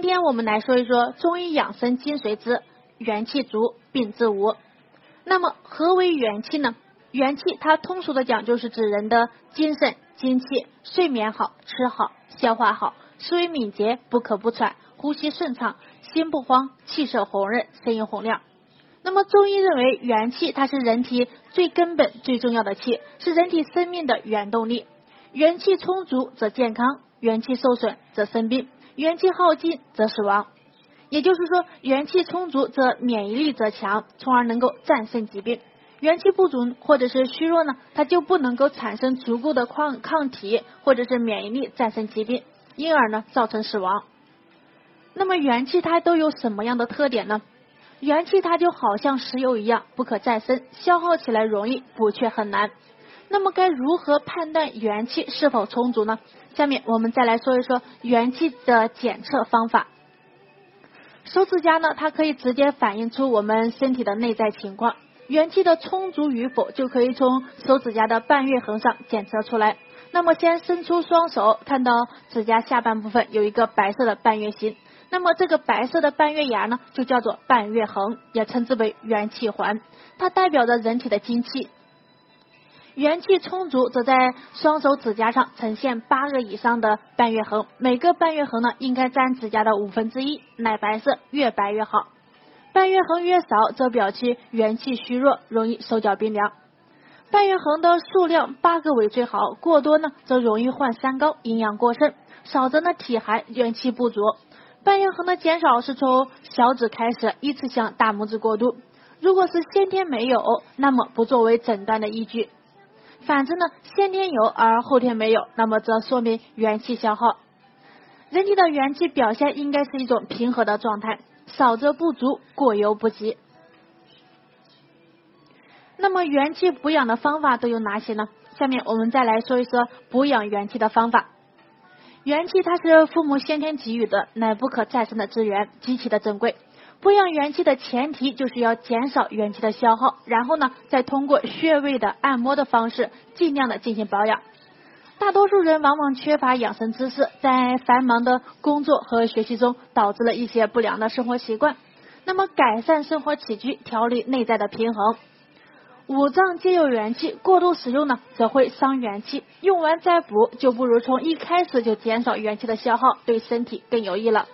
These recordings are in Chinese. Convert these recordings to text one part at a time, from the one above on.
今天我们来说一说中医养生精髓之元气足，病自无。那么何为元气呢？元气它通俗的讲就是指人的精神、精气、睡眠好、吃好、消化好、思维敏捷、不咳不喘、呼吸顺畅、心不慌、气色红润、声音洪亮。那么中医认为元气它是人体最根本、最重要的气，是人体生命的原动力。元气充足则健康，元气受损则生病，元气耗尽则死亡。也就是说，元气充足则免疫力则强，从而能够战胜疾病。元气不足或者是虚弱呢，它就不能够产生足够的抗抗体或者是免疫力战胜疾病，因而呢造成死亡。那么元气它都有什么样的特点呢？元气它就好像石油一样不可再生，消耗起来容易，补缺很难。那么该如何判断元气是否充足呢？下面我们再来说一说元气的检测方法。手指甲呢，它可以直接反映出我们身体的内在情况。元气的充足与否，就可以从手指甲的半月痕上检测出来。那么，先伸出双手，看到指甲下半部分有一个白色的半月形，那么这个白色的半月牙呢，就叫做半月痕，也称之为元气环，它代表着人体的精气。元气充足，则在双手指甲上呈现八个以上的半月痕，每个半月痕呢，应该占指甲的五分之一，奶白色，越白越好。半月痕越少，则表其元气虚弱，容易手脚冰凉。半月痕的数量八个为最好，过多呢则容易患三高，营养过剩；少则呢体寒，元气不足。半月痕的减少是从小指开始，依次向大拇指过渡。如果是先天没有，那么不作为诊断的依据；反之呢，先天有而后天没有，那么则说明元气消耗。人体的元气表现应该是一种平和的状态。少则不足，过犹不及。那么元气补养的方法都有哪些呢？下面我们再来说一说补养元气的方法。元气它是父母先天给予的，乃不可再生的资源，极其的珍贵。补养元气的前提就是要减少元气的消耗，然后呢，再通过穴位的按摩的方式，尽量的进行保养。大多数人往往缺乏养生知识，在繁忙的工作和学习中，导致了一些不良的生活习惯。那么，改善生活起居，调理内在的平衡。五脏皆有元气，过度使用呢，则会伤元气。用完再补，就不如从一开始就减少元气的消耗，对身体更有益了。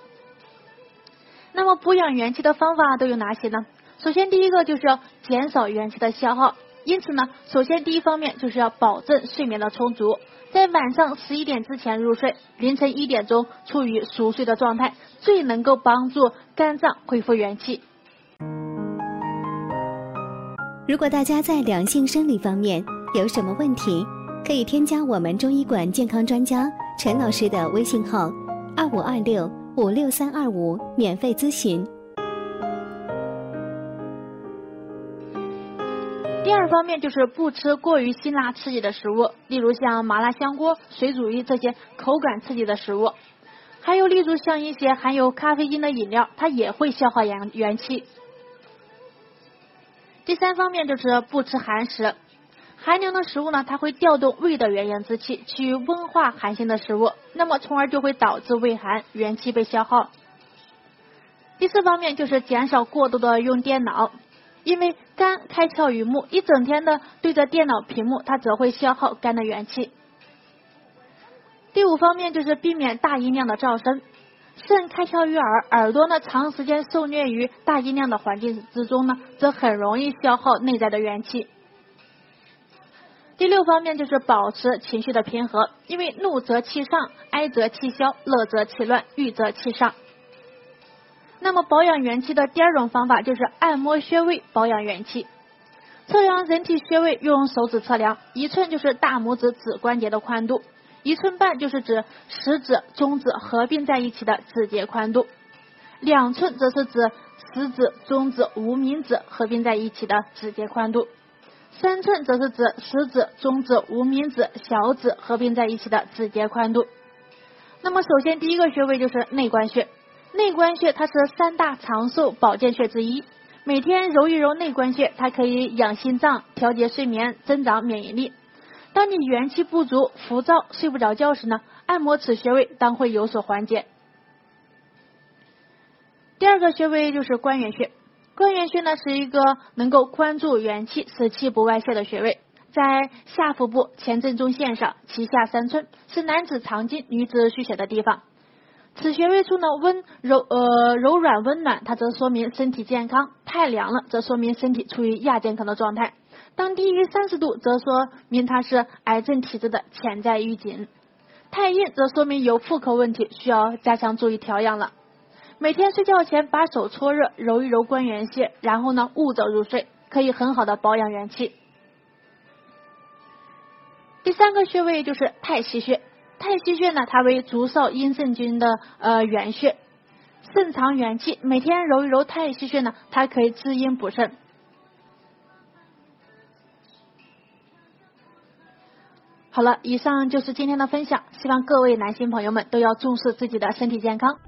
那么，补养元气的方法都有哪些呢？首先，第一个就是要减少元气的消耗。因此呢，首先第一方面就是要保证睡眠的充足。在晚上十一点之前入睡，凌晨一点钟处于熟睡的状态，最能够帮助肝脏恢复元气。如果大家在两性生理方面有什么问题，可以添加我们中医馆健康专家陈老师的微信号：二五二六五六三二五，免费咨询。第二方面就是不吃过于辛辣刺激的食物，例如像麻辣香锅、水煮鱼这些口感刺激的食物，还有例如像一些含有咖啡因的饮料，它也会消耗元元气。第三方面就是不吃寒食，寒凉的食物呢，它会调动胃的元阳之气去温化寒性的食物，那么从而就会导致胃寒，元气被消耗。第四方面就是减少过度的用电脑。因为肝开窍于目，一整天的对着电脑屏幕，它则会消耗肝的元气。第五方面就是避免大音量的噪声，肾开窍于耳，耳朵呢长时间受虐于大音量的环境之中呢，则很容易消耗内在的元气。第六方面就是保持情绪的平和，因为怒则气上，哀则气消，乐则气乱，郁则气上。那么保养元气的第二种方法就是按摩穴位保养元气。测量人体穴位用手指测量，一寸就是大拇指指关节的宽度，一寸半就是指食指、中指合并在一起的指节宽度，两寸则是指食指、中指、无名指合并在一起的指节宽度，三寸则是指食指、中指、无名指、小指合并在一起的指节宽度。那么首先第一个穴位就是内关穴。内关穴它是三大长寿保健穴之一，每天揉一揉内关穴，它可以养心脏、调节睡眠、增长免疫力。当你元气不足、浮躁、睡不着觉时呢，按摩此穴位当会有所缓解。第二个穴位就是关元穴，关元穴呢是一个能够关注元气、使气不外泄的穴位，在下腹部前正中线上，脐下三寸，是男子藏精、女子蓄血的地方。此穴位处呢温柔呃柔软温暖，它则说明身体健康；太凉了，则说明身体处于亚健康的状态。当低于三十度，则说明它是癌症体质的潜在预警；太硬，则说明有妇科问题，需要加强注意调养了。每天睡觉前把手搓热，揉一揉关元穴，然后呢捂着入睡，可以很好的保养元气。第三个穴位就是太溪穴。太溪穴呢，它为足少阴肾经的呃元穴，肾藏元气。每天揉一揉太溪穴呢，它可以滋阴补肾。好了，以上就是今天的分享，希望各位男性朋友们都要重视自己的身体健康。